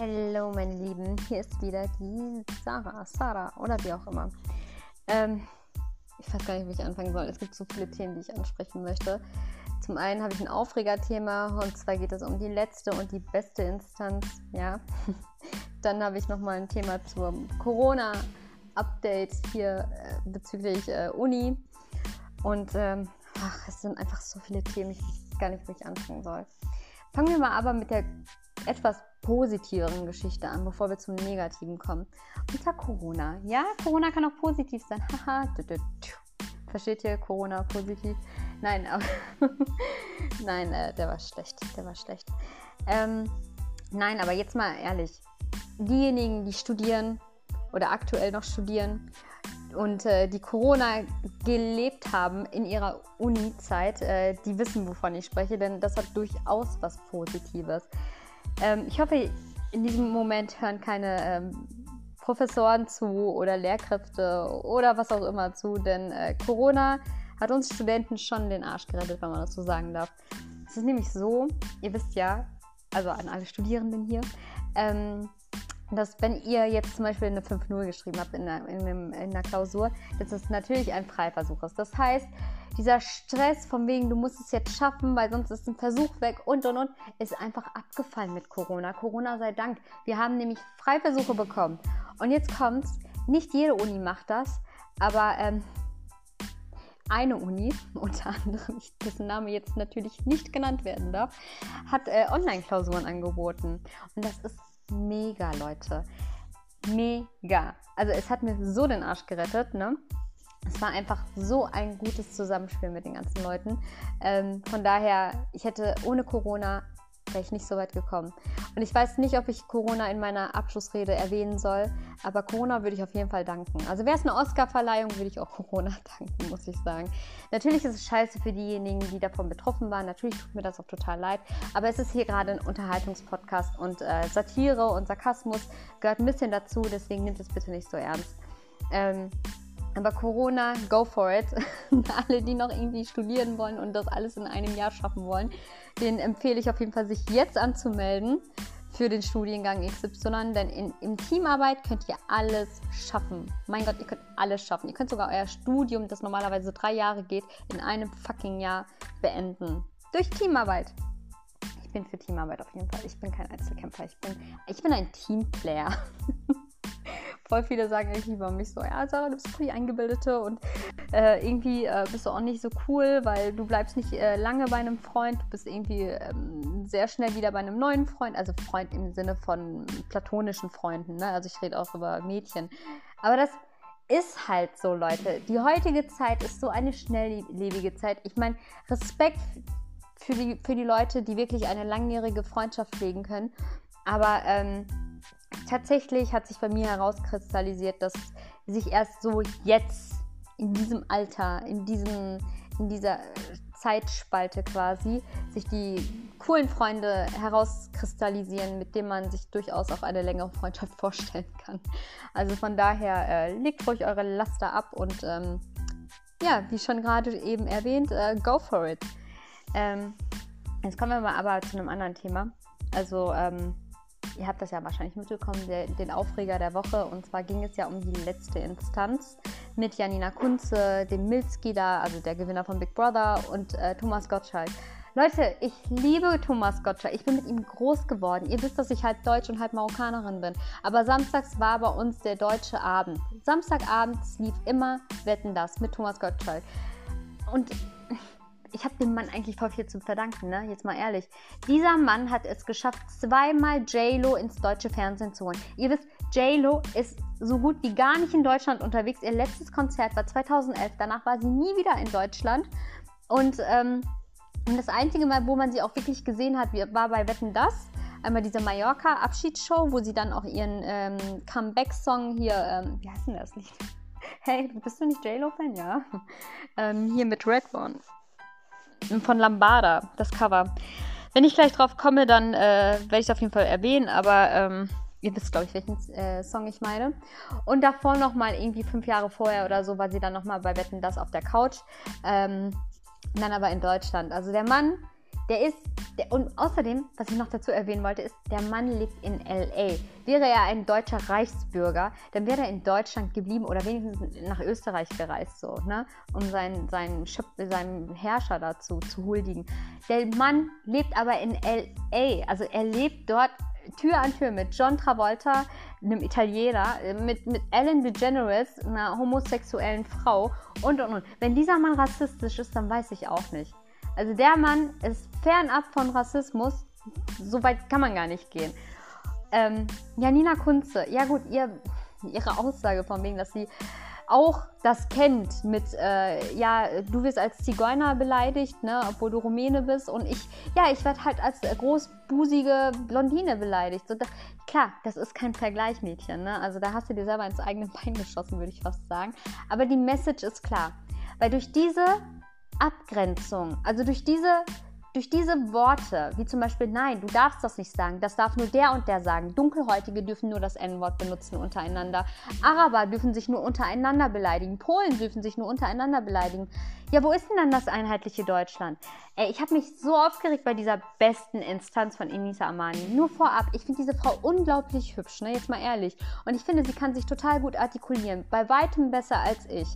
Hallo, meine Lieben, hier ist wieder die Sarah, Sarah oder wie auch immer. Ähm, ich weiß gar nicht, wie ich anfangen soll. Es gibt so viele Themen, die ich ansprechen möchte. Zum einen habe ich ein Aufregerthema und zwar geht es um die letzte und die beste Instanz. Ja. Dann habe ich nochmal ein Thema zum Corona-Update hier äh, bezüglich äh, Uni. Und ähm, ach, es sind einfach so viele Themen, ich weiß gar nicht, wo ich anfangen soll. Fangen wir mal aber mit der etwas positiveren Geschichte an, bevor wir zum Negativen kommen. Unter Corona. Ja, Corona kann auch positiv sein. Haha. Versteht ihr Corona positiv? Nein, aber nein, äh, der war schlecht. Der war schlecht. Ähm, nein, aber jetzt mal ehrlich. Diejenigen, die studieren oder aktuell noch studieren und äh, die Corona gelebt haben in ihrer Uni-Zeit, äh, die wissen, wovon ich spreche, denn das hat durchaus was Positives. Ähm, ich hoffe, in diesem Moment hören keine ähm, Professoren zu oder Lehrkräfte oder was auch immer zu, denn äh, Corona hat uns Studenten schon den Arsch gerettet, wenn man das so sagen darf. Es ist nämlich so, ihr wisst ja, also an alle Studierenden hier, ähm, dass wenn ihr jetzt zum Beispiel eine 5-0 geschrieben habt in der, in, in einer Klausur, dass es natürlich ein Freiversuch ist. Das heißt, dieser Stress von wegen, du musst es jetzt schaffen, weil sonst ist ein Versuch weg und und und, ist einfach abgefallen mit Corona. Corona sei Dank. Wir haben nämlich Freiversuche bekommen. Und jetzt kommt's, nicht jede Uni macht das, aber ähm, eine Uni, unter anderem, dessen Name jetzt natürlich nicht genannt werden darf, hat äh, Online-Klausuren angeboten. Und das ist mega, Leute. Mega. Also es hat mir so den Arsch gerettet, ne? Es war einfach so ein gutes Zusammenspiel mit den ganzen Leuten. Ähm, von daher, ich hätte ohne Corona ich nicht so weit gekommen. Und ich weiß nicht, ob ich Corona in meiner Abschlussrede erwähnen soll, aber Corona würde ich auf jeden Fall danken. Also wäre es eine Oscar-Verleihung, würde ich auch Corona danken, muss ich sagen. Natürlich ist es scheiße für diejenigen, die davon betroffen waren. Natürlich tut mir das auch total leid. Aber es ist hier gerade ein Unterhaltungspodcast und äh, Satire und Sarkasmus gehört ein bisschen dazu. Deswegen nimmt es bitte nicht so ernst. Ähm, aber Corona, go for it. Alle, die noch irgendwie studieren wollen und das alles in einem Jahr schaffen wollen, den empfehle ich auf jeden Fall, sich jetzt anzumelden für den Studiengang XY, denn in, in Teamarbeit könnt ihr alles schaffen. Mein Gott, ihr könnt alles schaffen. Ihr könnt sogar euer Studium, das normalerweise drei Jahre geht, in einem fucking Jahr beenden. Durch Teamarbeit. Ich bin für Teamarbeit auf jeden Fall. Ich bin kein Einzelkämpfer. Ich bin, ich bin ein Teamplayer. voll viele sagen irgendwie über mich so, ja, Sarah, du bist voll die Eingebildete und äh, irgendwie äh, bist du auch nicht so cool, weil du bleibst nicht äh, lange bei einem Freund, du bist irgendwie ähm, sehr schnell wieder bei einem neuen Freund, also Freund im Sinne von platonischen Freunden, ne? also ich rede auch über Mädchen. Aber das ist halt so, Leute. Die heutige Zeit ist so eine schnelllebige Zeit. Ich meine, Respekt für die, für die Leute, die wirklich eine langjährige Freundschaft pflegen können. Aber ähm, tatsächlich hat sich bei mir herauskristallisiert, dass sich erst so jetzt in diesem Alter, in, diesem, in dieser Zeitspalte quasi, sich die coolen Freunde herauskristallisieren, mit denen man sich durchaus auch eine längere Freundschaft vorstellen kann. Also von daher äh, legt ruhig eure Laster ab und ähm, ja, wie schon gerade eben erwähnt, äh, go for it. Ähm, jetzt kommen wir mal aber zu einem anderen Thema. Also ähm, ihr habt das ja wahrscheinlich mitbekommen, der, den Aufreger der Woche. Und zwar ging es ja um die letzte Instanz mit Janina Kunze, dem Milski da, also der Gewinner von Big Brother und äh, Thomas Gottschalk. Leute, ich liebe Thomas Gottschalk. Ich bin mit ihm groß geworden. Ihr wisst, dass ich halb Deutsch und halb Marokkanerin bin. Aber samstags war bei uns der deutsche Abend. Samstagabends lief immer Wetten das mit Thomas Gottschalk. Und ich habe dem Mann eigentlich voll viel zu verdanken, ne? Jetzt mal ehrlich. Dieser Mann hat es geschafft, zweimal J-Lo ins deutsche Fernsehen zu holen. Ihr wisst, J-Lo ist so gut wie gar nicht in Deutschland unterwegs. Ihr letztes Konzert war 2011. Danach war sie nie wieder in Deutschland. Und ähm, das einzige Mal, wo man sie auch wirklich gesehen hat, war bei Wetten Das. Einmal diese Mallorca-Abschiedsshow, wo sie dann auch ihren ähm, Comeback-Song hier, ähm, wie heißt denn das Lied? Hey, bist du nicht J-Lo-Fan? Ja. Ähm, hier mit Redbone von Lambada, das Cover. Wenn ich gleich drauf komme, dann äh, werde ich es auf jeden Fall erwähnen, aber ähm, ihr wisst, glaube ich, welchen äh, Song ich meine. Und davor nochmal, irgendwie fünf Jahre vorher oder so, war sie dann nochmal bei Wetten das auf der Couch. Ähm, dann aber in Deutschland. Also der Mann, der ist, der, und außerdem, was ich noch dazu erwähnen wollte, ist, der Mann lebt in LA. Wäre er ein deutscher Reichsbürger, dann wäre er in Deutschland geblieben oder wenigstens nach Österreich gereist, so, ne? um seinen, seinen, seinen Herrscher dazu zu huldigen. Der Mann lebt aber in LA, also er lebt dort Tür an Tür mit John Travolta, einem Italiener, mit, mit Ellen DeGeneres, einer homosexuellen Frau und und und. Wenn dieser Mann rassistisch ist, dann weiß ich auch nicht. Also der Mann ist fernab von Rassismus. So weit kann man gar nicht gehen. Ähm, Janina Kunze, ja gut, ihr, ihre Aussage von wegen, dass sie auch das kennt mit, äh, ja, du wirst als Zigeuner beleidigt, ne, obwohl du Rumäne bist und ich, ja, ich werde halt als großbusige Blondine beleidigt. So, das, klar, das ist kein Vergleich, Mädchen, ne, also da hast du dir selber ins eigene Bein geschossen, würde ich fast sagen. Aber die Message ist klar, weil durch diese Abgrenzung, also durch diese durch diese Worte, wie zum Beispiel, nein, du darfst das nicht sagen, das darf nur der und der sagen. Dunkelhäutige dürfen nur das N-Wort benutzen untereinander. Araber dürfen sich nur untereinander beleidigen. Polen dürfen sich nur untereinander beleidigen. Ja, wo ist denn dann das einheitliche Deutschland? Ey, ich habe mich so aufgeregt bei dieser besten Instanz von Enisa Amani. Nur vorab, ich finde diese Frau unglaublich hübsch, ne? jetzt mal ehrlich. Und ich finde, sie kann sich total gut artikulieren. Bei weitem besser als ich.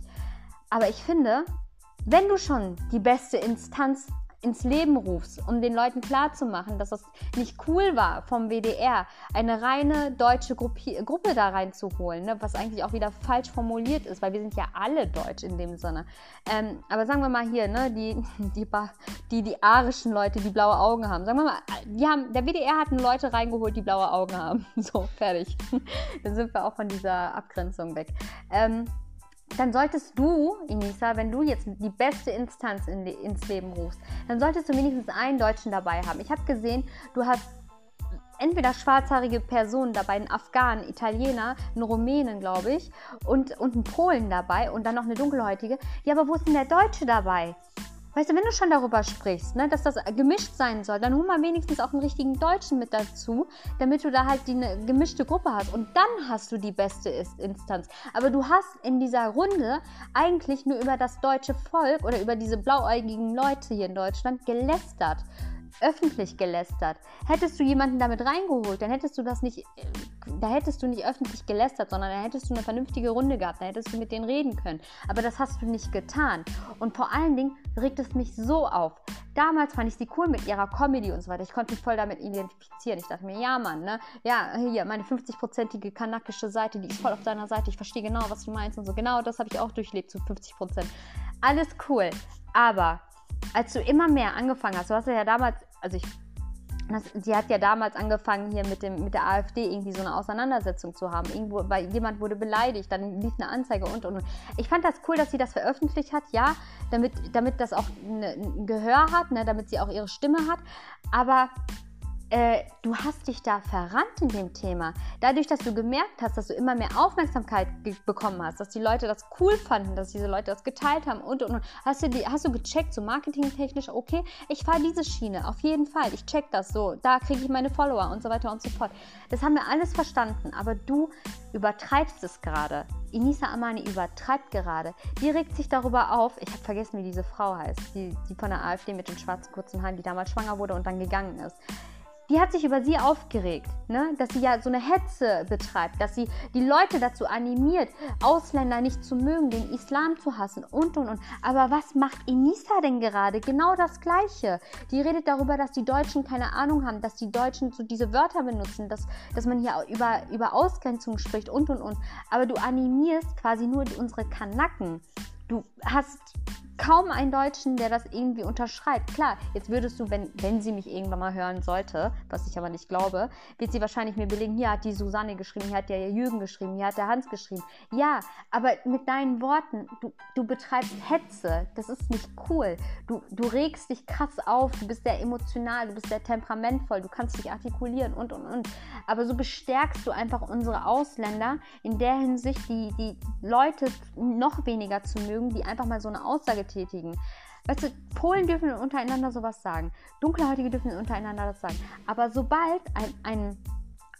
Aber ich finde, wenn du schon die beste Instanz ins Leben rufst, um den Leuten klarzumachen, dass es nicht cool war, vom WDR eine reine deutsche Gruppi Gruppe da reinzuholen, ne? was eigentlich auch wieder falsch formuliert ist, weil wir sind ja alle deutsch in dem Sinne. Ähm, aber sagen wir mal hier, ne, die, die, die, die arischen Leute, die blaue Augen haben, sagen wir mal, die haben, der WDR hat Leute reingeholt, die blaue Augen haben. So, fertig. Dann sind wir auch von dieser Abgrenzung weg. Ähm, dann solltest du, Inisa, wenn du jetzt die beste Instanz in, ins Leben rufst, dann solltest du mindestens einen Deutschen dabei haben. Ich habe gesehen, du hast entweder schwarzhaarige Personen dabei, einen Afghanen, Italiener, einen Rumänen, glaube ich, und, und einen Polen dabei und dann noch eine dunkelhäutige. Ja, aber wo ist denn der Deutsche dabei? Weißt du, wenn du schon darüber sprichst, ne, dass das gemischt sein soll, dann hol mal wenigstens auch einen richtigen Deutschen mit dazu, damit du da halt die eine gemischte Gruppe hast. Und dann hast du die beste Instanz. Aber du hast in dieser Runde eigentlich nur über das deutsche Volk oder über diese blauäugigen Leute hier in Deutschland gelästert öffentlich gelästert. Hättest du jemanden damit reingeholt, dann hättest du das nicht, da hättest du nicht öffentlich gelästert, sondern da hättest du eine vernünftige Runde gehabt, da hättest du mit denen reden können. Aber das hast du nicht getan. Und vor allen Dingen regt es mich so auf. Damals fand ich sie cool mit ihrer Comedy und so weiter. Ich konnte mich voll damit identifizieren. Ich dachte mir, ja, Mann, ne? Ja, hier, meine 50-prozentige kanakische Seite, die ist voll auf deiner Seite. Ich verstehe genau, was du meinst und so. Genau das habe ich auch durchlebt zu 50 Prozent. Alles cool. Aber als du immer mehr angefangen hast, du hast ja damals, also ich, das, sie hat ja damals angefangen hier mit, dem, mit der AfD irgendwie so eine Auseinandersetzung zu haben. Irgendwo, weil jemand wurde beleidigt, dann lief eine Anzeige und und und. Ich fand das cool, dass sie das veröffentlicht hat, ja, damit, damit das auch ein Gehör hat, ne, damit sie auch ihre Stimme hat. Aber äh, du hast dich da verrannt in dem Thema. Dadurch, dass du gemerkt hast, dass du immer mehr Aufmerksamkeit bekommen hast, dass die Leute das cool fanden, dass diese Leute das geteilt haben und und und, hast du, die, hast du gecheckt, so marketingtechnisch, okay, ich fahre diese Schiene, auf jeden Fall, ich check das so, da kriege ich meine Follower und so weiter und so fort. Das haben wir alles verstanden, aber du übertreibst es gerade. Inisa Amani übertreibt gerade. Die regt sich darüber auf. Ich habe vergessen, wie diese Frau heißt, die, die von der AfD mit den schwarzen kurzen Haaren, die damals schwanger wurde und dann gegangen ist die hat sich über sie aufgeregt, ne? dass sie ja so eine Hetze betreibt, dass sie die Leute dazu animiert, Ausländer nicht zu mögen, den Islam zu hassen und und und. Aber was macht Inisa denn gerade? Genau das Gleiche. Die redet darüber, dass die Deutschen keine Ahnung haben, dass die Deutschen so diese Wörter benutzen, dass, dass man hier über, über Ausgrenzung spricht und und und. Aber du animierst quasi nur unsere Kanacken. Du hast kaum einen Deutschen, der das irgendwie unterschreibt. Klar, jetzt würdest du, wenn, wenn sie mich irgendwann mal hören sollte, was ich aber nicht glaube, wird sie wahrscheinlich mir belegen, hier hat die Susanne geschrieben, hier hat der Jürgen geschrieben, hier hat der Hans geschrieben. Ja, aber mit deinen Worten, du, du betreibst Hetze, das ist nicht cool. Du, du regst dich krass auf, du bist sehr emotional, du bist sehr temperamentvoll, du kannst dich artikulieren und, und, und. Aber so bestärkst du einfach unsere Ausländer in der Hinsicht, die, die Leute noch weniger zu mögen, die einfach mal so eine Aussage tätigen. Weißt du, Polen dürfen untereinander sowas sagen. Dunkelhäutige dürfen untereinander das sagen. Aber sobald ein, ein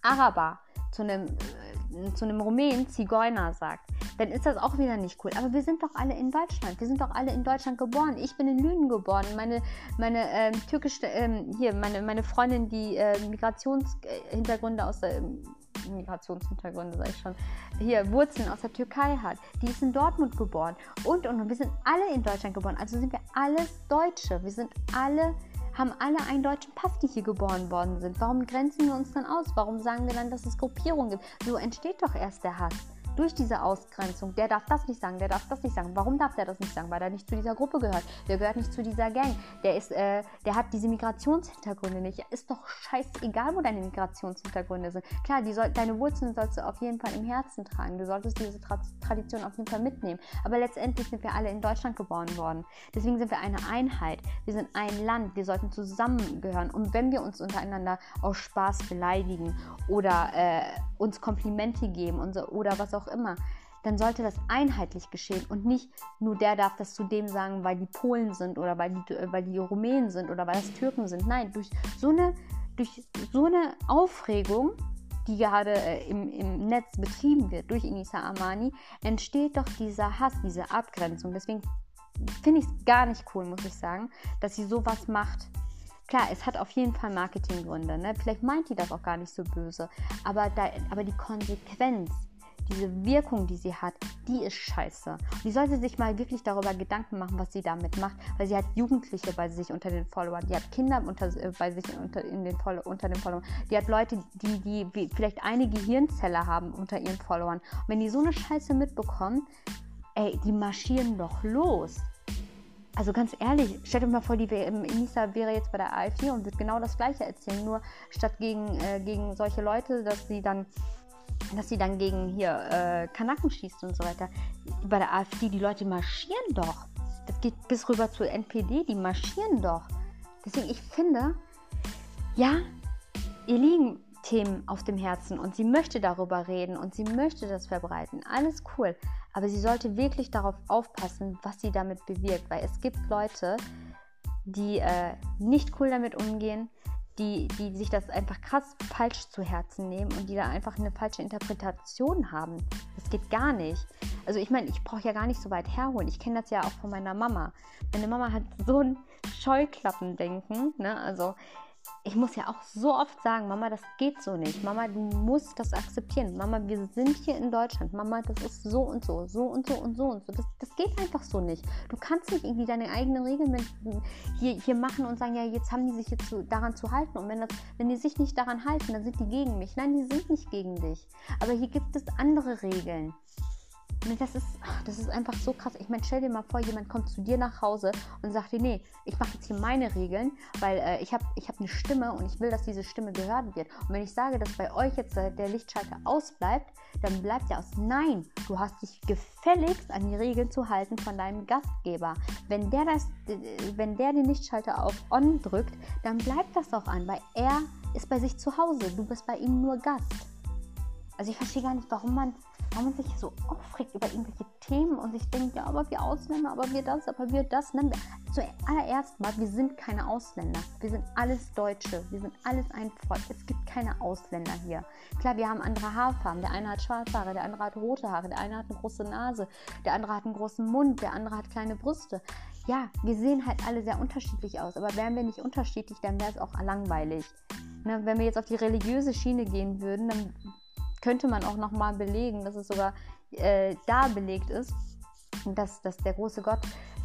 Araber zu einem, äh, zu einem Rumänen Zigeuner sagt, dann ist das auch wieder nicht cool. Aber wir sind doch alle in Deutschland. Wir sind doch alle in Deutschland geboren. Ich bin in Lünen geboren. Meine, meine ähm, türkische, ähm, hier, meine, meine Freundin, die äh, Migrationshintergründe aus der ähm, Migrationshintergründe, sag ich schon, hier Wurzeln aus der Türkei hat. Die ist in Dortmund geboren. Und, und, und wir sind alle in Deutschland geboren. Also sind wir alles Deutsche. Wir sind alle haben alle einen deutschen Pass, die hier geboren worden sind. Warum grenzen wir uns dann aus? Warum sagen wir dann, dass es Gruppierungen gibt? So entsteht doch erst der Hass durch diese Ausgrenzung, der darf das nicht sagen, der darf das nicht sagen. Warum darf der das nicht sagen? Weil er nicht zu dieser Gruppe gehört. Der gehört nicht zu dieser Gang. Der ist, äh, der hat diese Migrationshintergründe nicht. Ist doch scheißegal, wo deine Migrationshintergründe sind. Klar, soll, deine Wurzeln sollst du auf jeden Fall im Herzen tragen. Du solltest diese Tra Tradition auf jeden Fall mitnehmen. Aber letztendlich sind wir alle in Deutschland geboren worden. Deswegen sind wir eine Einheit. Wir sind ein Land. Wir sollten zusammengehören. Und wenn wir uns untereinander aus Spaß beleidigen oder äh, uns Komplimente geben und so, oder was auch auch immer, dann sollte das einheitlich geschehen und nicht nur der darf das zu dem sagen, weil die Polen sind oder weil die, weil die Rumänen sind oder weil es Türken sind. Nein, durch so eine, durch so eine Aufregung, die gerade äh, im, im Netz betrieben wird durch Inisa Amani, entsteht doch dieser Hass, diese Abgrenzung. Deswegen finde ich es gar nicht cool, muss ich sagen, dass sie sowas macht. Klar, es hat auf jeden Fall Marketinggründe. Ne? Vielleicht meint die das auch gar nicht so böse. Aber, da, aber die Konsequenz, diese Wirkung, die sie hat, die ist scheiße. Und die sollte sich mal wirklich darüber Gedanken machen, was sie damit macht, weil sie hat Jugendliche bei sich unter den Followern, die hat Kinder unter, äh, bei sich unter, in den, unter den Followern, die hat Leute, die, die vielleicht eine Gehirnzelle haben unter ihren Followern. Und wenn die so eine Scheiße mitbekommen, ey, die marschieren doch los. Also ganz ehrlich, stellt euch mal vor, die Inisa wäre jetzt bei der AfD und wird genau das Gleiche erzählen, nur statt gegen, äh, gegen solche Leute, dass sie dann dass sie dann gegen hier äh, Kanaken schießt und so weiter. Bei der AfD, die Leute marschieren doch. Das geht bis rüber zur NPD, die marschieren doch. Deswegen, ich finde, ja, ihr liegen Themen auf dem Herzen und sie möchte darüber reden und sie möchte das verbreiten. Alles cool. Aber sie sollte wirklich darauf aufpassen, was sie damit bewirkt, weil es gibt Leute, die äh, nicht cool damit umgehen, die, die sich das einfach krass falsch zu Herzen nehmen und die da einfach eine falsche Interpretation haben. Das geht gar nicht. Also ich meine, ich brauche ja gar nicht so weit herholen. Ich kenne das ja auch von meiner Mama. Meine Mama hat so ein Scheuklappendenken. Ne? Also ich muss ja auch so oft sagen, Mama, das geht so nicht. Mama, du musst das akzeptieren. Mama, wir sind hier in Deutschland. Mama, das ist so und so, so und so und so und so. Das, das geht einfach so nicht. Du kannst nicht irgendwie deine eigenen Regeln mit, hier, hier machen und sagen, ja, jetzt haben die sich jetzt zu, daran zu halten. Und wenn, das, wenn die sich nicht daran halten, dann sind die gegen mich. Nein, die sind nicht gegen dich. Aber hier gibt es andere Regeln. Das ist, das ist einfach so krass. Ich meine, stell dir mal vor, jemand kommt zu dir nach Hause und sagt dir, nee, ich mache jetzt hier meine Regeln, weil äh, ich habe ich hab eine Stimme und ich will, dass diese Stimme gehört wird. Und wenn ich sage, dass bei euch jetzt äh, der Lichtschalter ausbleibt, dann bleibt er aus. Nein, du hast dich gefälligst an die Regeln zu halten von deinem Gastgeber. Wenn der, das, wenn der den Lichtschalter auf On drückt, dann bleibt das auch an, weil er ist bei sich zu Hause. Du bist bei ihm nur Gast. Also ich verstehe gar nicht, warum man man sich so aufregt über irgendwelche Themen und sich denkt, ja, aber wir Ausländer, aber wir das, aber wir das. Nein, zuallererst mal, wir sind keine Ausländer. Wir sind alles Deutsche. Wir sind alles ein Volk. Es gibt keine Ausländer hier. Klar, wir haben andere Haarfarben. Der eine hat schwarze Haare, der andere hat rote Haare, der eine hat eine große Nase, der andere hat einen großen Mund, der andere hat kleine Brüste. Ja, wir sehen halt alle sehr unterschiedlich aus, aber wären wir nicht unterschiedlich, dann wäre es auch langweilig. Ne, wenn wir jetzt auf die religiöse Schiene gehen würden, dann könnte man auch nochmal belegen, dass es sogar äh, da belegt ist, dass, dass der große Gott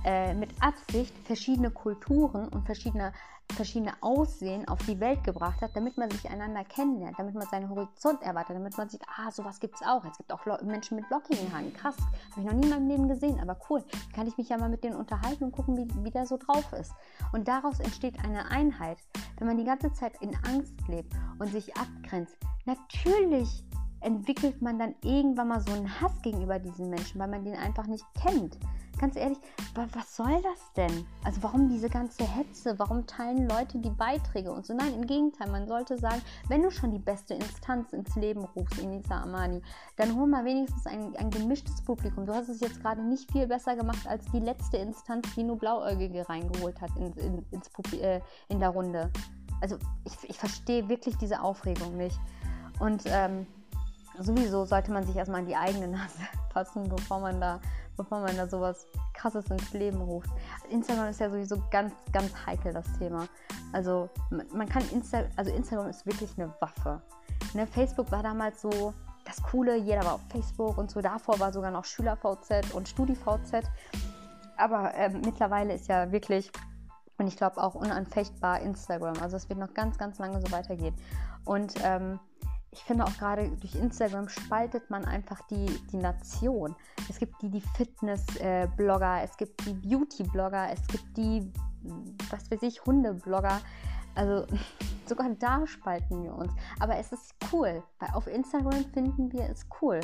äh, mit Absicht verschiedene Kulturen und verschiedene, verschiedene Aussehen auf die Welt gebracht hat, damit man sich einander kennenlernt, damit man seinen Horizont erweitert, damit man sieht, ah, sowas gibt es auch. Es gibt auch Menschen mit lockigen Haaren. Krass, habe ich noch nie in meinem Leben gesehen, aber cool. Kann ich mich ja mal mit denen unterhalten und gucken, wie, wie der so drauf ist. Und daraus entsteht eine Einheit. Wenn man die ganze Zeit in Angst lebt und sich abgrenzt, natürlich entwickelt man dann irgendwann mal so einen Hass gegenüber diesen Menschen, weil man den einfach nicht kennt. Ganz ehrlich, was soll das denn? Also warum diese ganze Hetze? Warum teilen Leute die Beiträge und so? Nein, im Gegenteil, man sollte sagen, wenn du schon die beste Instanz ins Leben rufst, Inisa Amani, dann hol mal wenigstens ein, ein gemischtes Publikum. Du hast es jetzt gerade nicht viel besser gemacht als die letzte Instanz, die nur Blauäugige reingeholt hat in, in, ins, äh, in der Runde. Also ich, ich verstehe wirklich diese Aufregung nicht. Und ähm, sowieso sollte man sich erstmal an die eigene Nase fassen, bevor man da, bevor man da sowas krasses ins Leben ruft. Instagram ist ja sowieso ganz, ganz heikel, das Thema. Also man kann Insta, also Instagram ist wirklich eine Waffe. Ne, Facebook war damals so das Coole, jeder war auf Facebook und so. Davor war sogar noch SchülerVZ und StudiVZ. Aber äh, mittlerweile ist ja wirklich, und ich glaube auch unanfechtbar Instagram. Also es wird noch ganz, ganz lange so weitergehen. Und ähm, ich finde auch gerade durch Instagram spaltet man einfach die, die Nation. Es gibt die, die Fitness-Blogger, es gibt die Beauty-Blogger, es gibt die, was weiß ich, Hunde-Blogger. Also sogar da spalten wir uns. Aber es ist cool, weil auf Instagram finden wir es cool.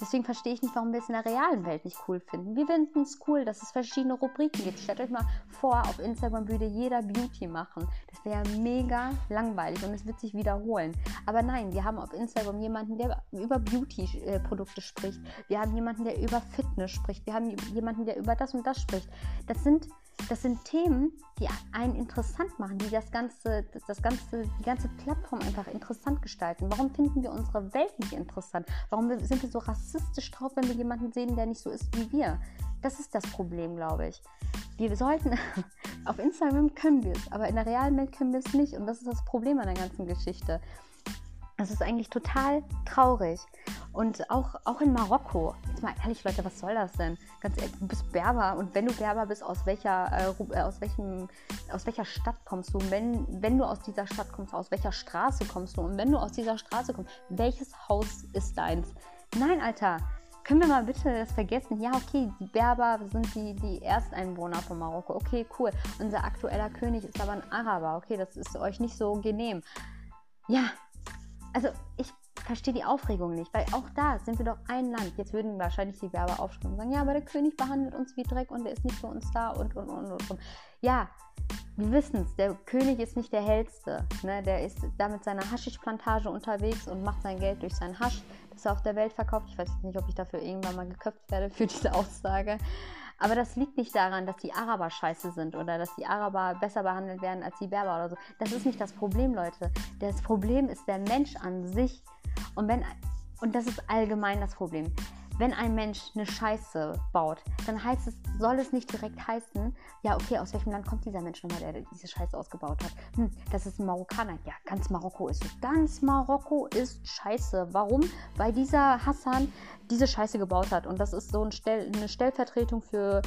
Deswegen verstehe ich nicht, warum wir es in der realen Welt nicht cool finden. Wir finden es cool, dass es verschiedene Rubriken gibt. Stellt euch mal vor, auf Instagram würde jeder Beauty machen. Das wäre mega langweilig und es wird sich wiederholen. Aber nein, wir haben auf Instagram jemanden, der über Beauty-Produkte spricht. Wir haben jemanden, der über Fitness spricht. Wir haben jemanden, der über das und das spricht. Das sind das sind Themen, die einen interessant machen, die das ganze, das ganze, die ganze Plattform einfach interessant gestalten. Warum finden wir unsere Welt nicht interessant? Warum sind wir so rassistisch drauf, wenn wir jemanden sehen, der nicht so ist wie wir? Das ist das Problem, glaube ich. Wir sollten, auf Instagram können wir es, aber in der realen Welt können wir es nicht. Und das ist das Problem an der ganzen Geschichte. Das ist eigentlich total traurig. Und auch, auch in Marokko, jetzt mal ehrlich, Leute, was soll das denn? Ganz ehrlich, du bist Berber und wenn du Berber bist, aus welcher, äh, äh, aus welchem, aus welcher Stadt kommst du? Und wenn, wenn du aus dieser Stadt kommst, aus welcher Straße kommst du? Und wenn du aus dieser Straße kommst, welches Haus ist deins? Nein, Alter, können wir mal bitte das vergessen? Ja, okay, die Berber sind die, die Ersteinwohner von Marokko. Okay, cool. Unser aktueller König ist aber ein Araber. Okay, das ist euch nicht so genehm. Ja, also ich verstehe die Aufregung nicht, weil auch da sind wir doch ein Land. Jetzt würden wahrscheinlich die Werber aufschreiben und sagen, ja, aber der König behandelt uns wie Dreck und der ist nicht für uns da und und und und. und. Ja, wir wissen es, der König ist nicht der hellste. Ne? Der ist da mit seiner Haschischplantage unterwegs und macht sein Geld durch seinen Hasch, das er auf der Welt verkauft. Ich weiß nicht, ob ich dafür irgendwann mal geköpft werde für diese Aussage. Aber das liegt nicht daran, dass die Araber scheiße sind oder dass die Araber besser behandelt werden als die Berber oder so. Das ist nicht das Problem, Leute. Das Problem ist der Mensch an sich. Und wenn und das ist allgemein das Problem wenn ein Mensch eine Scheiße baut, dann heißt es, soll es nicht direkt heißen, ja, okay, aus welchem Land kommt dieser Mensch nochmal, der diese Scheiße ausgebaut hat? Hm, das ist ein Marokkaner. Ja, ganz Marokko ist. Ganz Marokko ist scheiße. Warum? Weil dieser Hassan diese Scheiße gebaut hat. Und das ist so ein Stell eine Stellvertretung für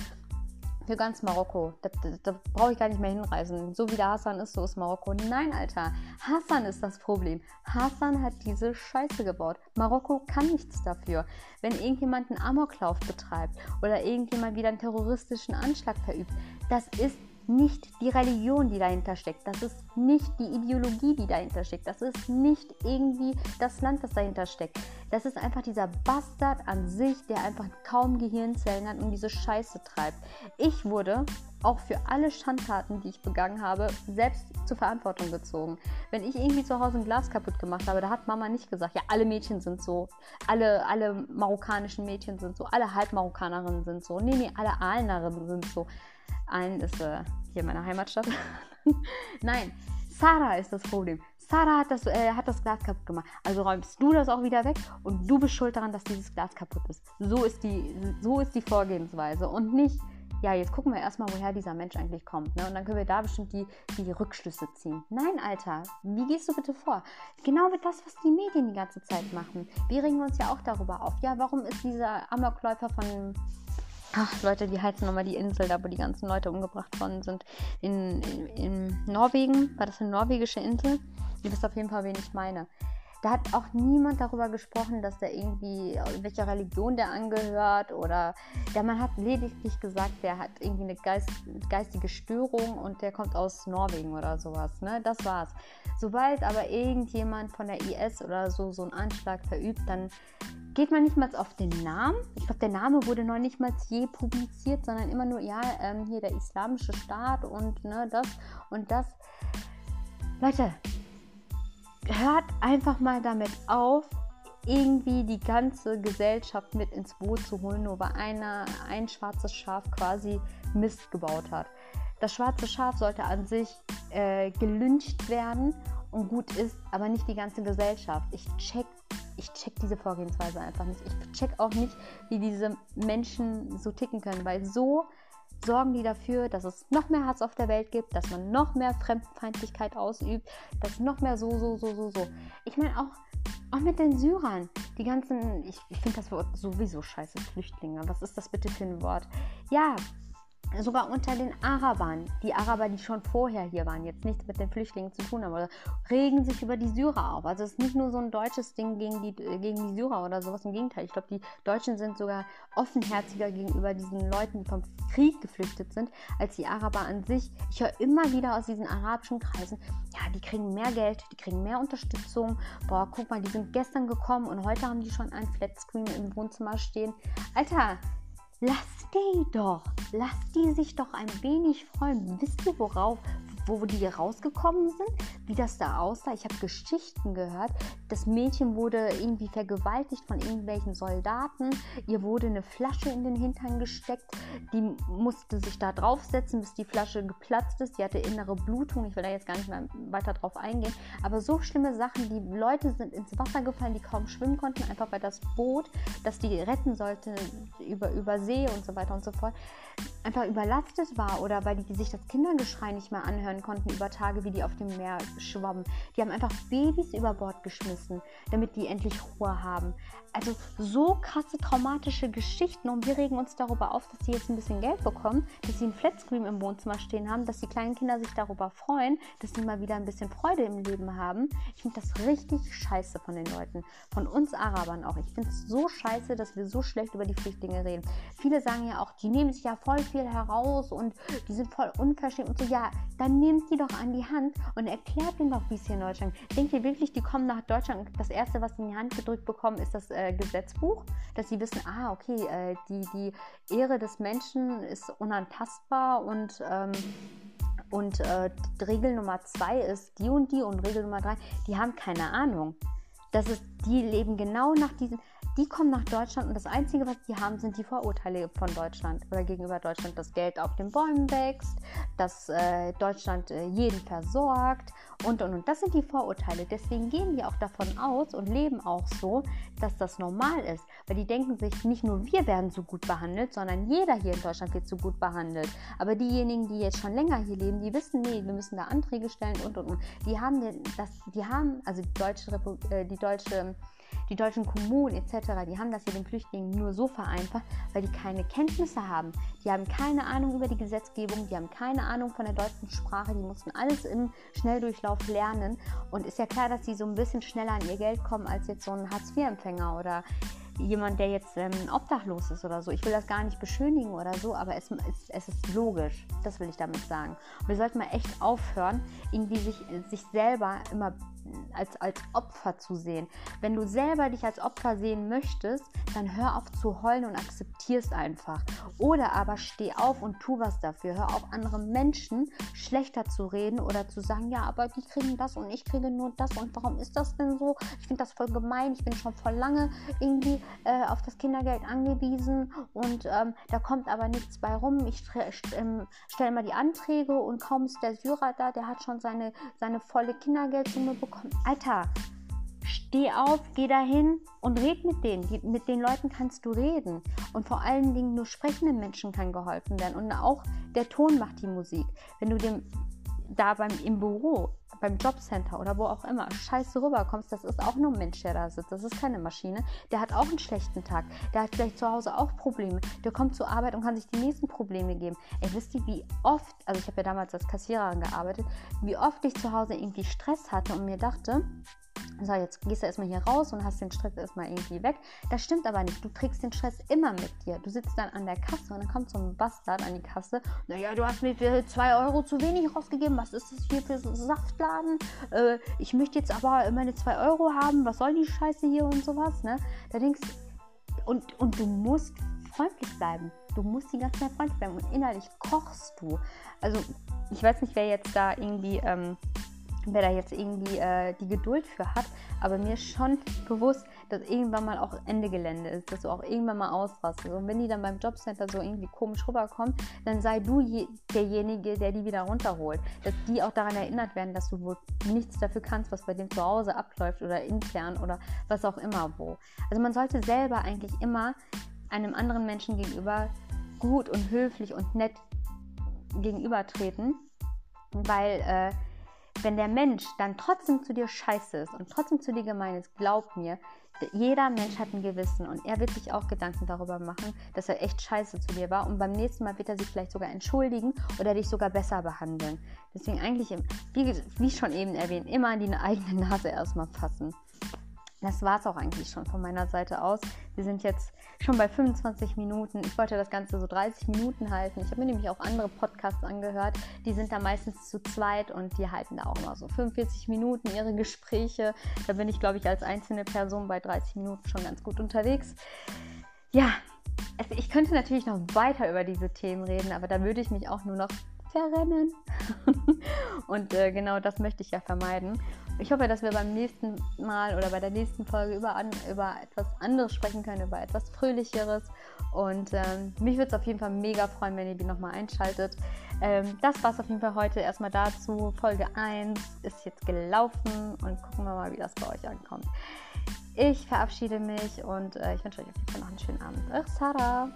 für ganz Marokko. Da, da, da brauche ich gar nicht mehr hinreisen. So wie der Hassan ist, so ist Marokko. Nein, Alter. Hassan ist das Problem. Hassan hat diese Scheiße gebaut. Marokko kann nichts dafür. Wenn irgendjemand einen Amoklauf betreibt oder irgendjemand wieder einen terroristischen Anschlag verübt, das ist nicht die Religion, die dahinter steckt. Das ist nicht die Ideologie, die dahinter steckt. Das ist nicht irgendwie das Land, das dahinter steckt. Das ist einfach dieser Bastard an sich, der einfach kaum Gehirnzellen hat und diese Scheiße treibt. Ich wurde auch für alle Schandtaten, die ich begangen habe, selbst zur Verantwortung gezogen. Wenn ich irgendwie zu Hause ein Glas kaputt gemacht habe, da hat Mama nicht gesagt, ja, alle Mädchen sind so, alle, alle marokkanischen Mädchen sind so, alle Halbmarokkanerinnen sind so, nee, nee, alle Aalnerinnen sind so. Ein ist äh, hier in meiner Heimatstadt. Nein, Sarah ist das Problem. Sarah hat das, äh, hat das Glas kaputt gemacht. Also räumst du das auch wieder weg und du bist schuld daran, dass dieses Glas kaputt ist. So ist die, so ist die Vorgehensweise. Und nicht, ja, jetzt gucken wir erstmal, woher dieser Mensch eigentlich kommt. Ne? Und dann können wir da bestimmt die, die Rückschlüsse ziehen. Nein, Alter, wie gehst du bitte vor? Genau wie das, was die Medien die ganze Zeit machen. Wir regen uns ja auch darüber auf. Ja, warum ist dieser Amokläufer von Ach, Leute, wie heißt nochmal die Insel, da wo die ganzen Leute umgebracht worden sind? In, in, in Norwegen? War das eine norwegische Insel? Ihr wisst auf jeden Fall, wen ich meine. Da hat auch niemand darüber gesprochen, dass der irgendwie, welcher Religion der angehört oder der Mann hat lediglich gesagt, der hat irgendwie eine Geist, geistige Störung und der kommt aus Norwegen oder sowas. Ne? Das war's. Sobald aber irgendjemand von der IS oder so so einen Anschlag verübt, dann geht man nicht mal auf den Namen. Ich glaube, der Name wurde noch nicht mal je publiziert, sondern immer nur, ja, ähm, hier der islamische Staat und ne, das und das. Leute, hört einfach mal damit auf, irgendwie die ganze Gesellschaft mit ins Boot zu holen, nur weil einer, ein schwarzes Schaf quasi Mist gebaut hat. Das schwarze Schaf sollte an sich äh, gelyncht werden und gut ist, aber nicht die ganze Gesellschaft. Ich check ich check diese Vorgehensweise einfach nicht. Ich check auch nicht, wie diese Menschen so ticken können, weil so sorgen die dafür, dass es noch mehr Hass auf der Welt gibt, dass man noch mehr Fremdenfeindlichkeit ausübt, dass noch mehr so, so, so, so, so. Ich meine auch, auch mit den Syrern, die ganzen, ich, ich finde das Wort sowieso scheiße, Flüchtlinge. Was ist das bitte für ein Wort? Ja, sogar unter den Arabern, die Araber, die schon vorher hier waren, jetzt nichts mit den Flüchtlingen zu tun haben, regen sich über die Syrer auf. Also es ist nicht nur so ein deutsches Ding gegen die, gegen die Syrer oder sowas. Im Gegenteil, ich glaube, die Deutschen sind sogar offenherziger gegenüber diesen Leuten, die vom Krieg geflüchtet sind, als die Araber an sich. Ich höre immer wieder aus diesen arabischen Kreisen, ja, die kriegen mehr Geld, die kriegen mehr Unterstützung. Boah, guck mal, die sind gestern gekommen und heute haben die schon ein Flatscreen im Wohnzimmer stehen. Alter, Lass die doch, lass die sich doch ein wenig freuen. Wisst ihr, worauf, wo die rausgekommen sind, wie das da aussah. Ich habe Geschichten gehört. Das Mädchen wurde irgendwie vergewaltigt von irgendwelchen Soldaten. Ihr wurde eine Flasche in den Hintern gesteckt. Die musste sich da draufsetzen, bis die Flasche geplatzt ist. Die hatte innere Blutung. Ich will da jetzt gar nicht mehr weiter drauf eingehen. Aber so schlimme Sachen. Die Leute sind ins Wasser gefallen, die kaum schwimmen konnten, einfach weil das Boot, das die retten sollte, über, über See und so weiter und so fort, einfach überlastet war oder weil die sich das Kindergeschrei nicht mehr anhören konnten über Tage, wie die auf dem Meer schwammen. Die haben einfach Babys über Bord geschmissen, damit die endlich Ruhe haben. Also so krasse traumatische Geschichten und wir regen uns darüber auf, dass sie jetzt ein bisschen Geld bekommen, dass sie einen Flatscreen im Wohnzimmer stehen haben, dass die kleinen Kinder sich darüber freuen, dass sie mal wieder ein bisschen Freude im Leben haben. Ich finde das richtig scheiße von den Leuten, von uns Arabern auch. Ich finde es so scheiße, dass wir so schlecht über die Flüchtlinge reden. Viele sagen ja auch, die nehmen sich ja voll viel heraus und die sind voll unverschämt und so. Ja, dann nehmt die doch an die Hand und erklärt ihnen doch, wie es hier in Deutschland ist. Denkt ihr wirklich, die kommen nach Deutschland das Erste, was sie in die Hand gedrückt bekommen, ist das äh, Gesetzbuch? Dass sie wissen, ah, okay, äh, die, die Ehre des Menschen ist unantastbar und ähm, und äh, Regel Nummer zwei ist die und die und Regel Nummer drei, die haben keine Ahnung. Das ist, die leben genau nach diesen, die kommen nach Deutschland und das Einzige, was die haben, sind die Vorurteile von Deutschland oder gegenüber Deutschland, dass Geld auf den Bäumen wächst, dass äh, Deutschland äh, jeden versorgt und und und. Das sind die Vorurteile. Deswegen gehen die auch davon aus und leben auch so, dass das normal ist. Weil die denken sich, nicht nur wir werden so gut behandelt, sondern jeder hier in Deutschland wird so gut behandelt. Aber diejenigen, die jetzt schon länger hier leben, die wissen, nee, wir müssen da Anträge stellen und und und. Die haben das, die haben, also die deutsche, Repu äh, die deutsche die deutschen Kommunen etc., die haben das hier den Flüchtlingen nur so vereinfacht, weil die keine Kenntnisse haben. Die haben keine Ahnung über die Gesetzgebung, die haben keine Ahnung von der deutschen Sprache, die mussten alles im Schnelldurchlauf lernen. Und ist ja klar, dass sie so ein bisschen schneller an ihr Geld kommen als jetzt so ein Hartz-IV-Empfänger oder jemand, der jetzt ähm, obdachlos ist oder so. Ich will das gar nicht beschönigen oder so, aber es, es, es ist logisch. Das will ich damit sagen. Und wir sollten mal echt aufhören, irgendwie sich, sich selber immer als, als Opfer zu sehen. Wenn du selber dich als Opfer sehen möchtest, dann hör auf zu heulen und akzeptier es einfach. Oder aber steh auf und tu was dafür. Hör auf, andere Menschen schlechter zu reden oder zu sagen, ja, aber die kriegen das und ich kriege nur das und warum ist das denn so? Ich finde das voll gemein. Ich bin schon voll lange irgendwie äh, auf das Kindergeld angewiesen und ähm, da kommt aber nichts bei rum. Ich ähm, stelle immer die Anträge und kaum ist der Syrer da, der hat schon seine, seine volle Kindergeldsumme bekommen komm, Alter, steh auf, geh dahin und red mit denen. Die, mit den Leuten kannst du reden. Und vor allen Dingen nur sprechenden Menschen kann geholfen werden. Und auch der Ton macht die Musik. Wenn du dem da beim im Büro, beim Jobcenter oder wo auch immer scheiße rüberkommst, das ist auch nur ein Mensch, der da sitzt. Das ist keine Maschine. Der hat auch einen schlechten Tag. Der hat vielleicht zu Hause auch Probleme. Der kommt zur Arbeit und kann sich die nächsten Probleme geben. Ey, wisst ihr, wie oft, also ich habe ja damals als Kassiererin gearbeitet, wie oft ich zu Hause irgendwie Stress hatte und mir dachte, so, jetzt gehst du erstmal hier raus und hast den Stress erstmal irgendwie weg. Das stimmt aber nicht. Du trägst den Stress immer mit dir. Du sitzt dann an der Kasse und dann kommt so ein Bastard an die Kasse. Naja, du hast mir für 2 Euro zu wenig rausgegeben. Was ist das hier für so Saftladen? Äh, ich möchte jetzt aber meine 2 Euro haben. Was soll die Scheiße hier und sowas? Ne? Da denkst und, und du musst freundlich bleiben. Du musst die ganze Zeit freundlich bleiben und innerlich kochst du. Also, ich weiß nicht, wer jetzt da irgendwie. Ähm, wer da jetzt irgendwie äh, die Geduld für hat. Aber mir ist schon bewusst, dass irgendwann mal auch Ende Gelände ist, dass du auch irgendwann mal ausrastest. Und wenn die dann beim Jobcenter so irgendwie komisch rüberkommen, dann sei du je, derjenige, der die wieder runterholt. Dass die auch daran erinnert werden, dass du wohl nichts dafür kannst, was bei dem zu Hause abläuft oder intern oder was auch immer wo. Also man sollte selber eigentlich immer einem anderen Menschen gegenüber gut und höflich und nett gegenübertreten, weil äh, wenn der Mensch dann trotzdem zu dir scheiße ist und trotzdem zu dir gemein ist, glaub mir, jeder Mensch hat ein Gewissen und er wird sich auch Gedanken darüber machen, dass er echt scheiße zu dir war und beim nächsten Mal wird er sich vielleicht sogar entschuldigen oder dich sogar besser behandeln. Deswegen eigentlich, wie, wie schon eben erwähnt, immer an die eigene Nase erstmal fassen das war es auch eigentlich schon von meiner Seite aus. Wir sind jetzt schon bei 25 Minuten. Ich wollte das Ganze so 30 Minuten halten. Ich habe mir nämlich auch andere Podcasts angehört. Die sind da meistens zu zweit und die halten da auch immer so 45 Minuten ihre Gespräche. Da bin ich, glaube ich, als einzelne Person bei 30 Minuten schon ganz gut unterwegs. Ja, also ich könnte natürlich noch weiter über diese Themen reden, aber da würde ich mich auch nur noch verrennen. und äh, genau das möchte ich ja vermeiden. Ich hoffe, dass wir beim nächsten Mal oder bei der nächsten Folge über, an, über etwas anderes sprechen können, über etwas Fröhlicheres. Und ähm, mich würde es auf jeden Fall mega freuen, wenn ihr die nochmal einschaltet. Ähm, das war es auf jeden Fall heute erstmal dazu. Folge 1 ist jetzt gelaufen und gucken wir mal, wie das bei euch ankommt. Ich verabschiede mich und äh, ich wünsche euch auf jeden Fall noch einen schönen Abend. Eure Sarah.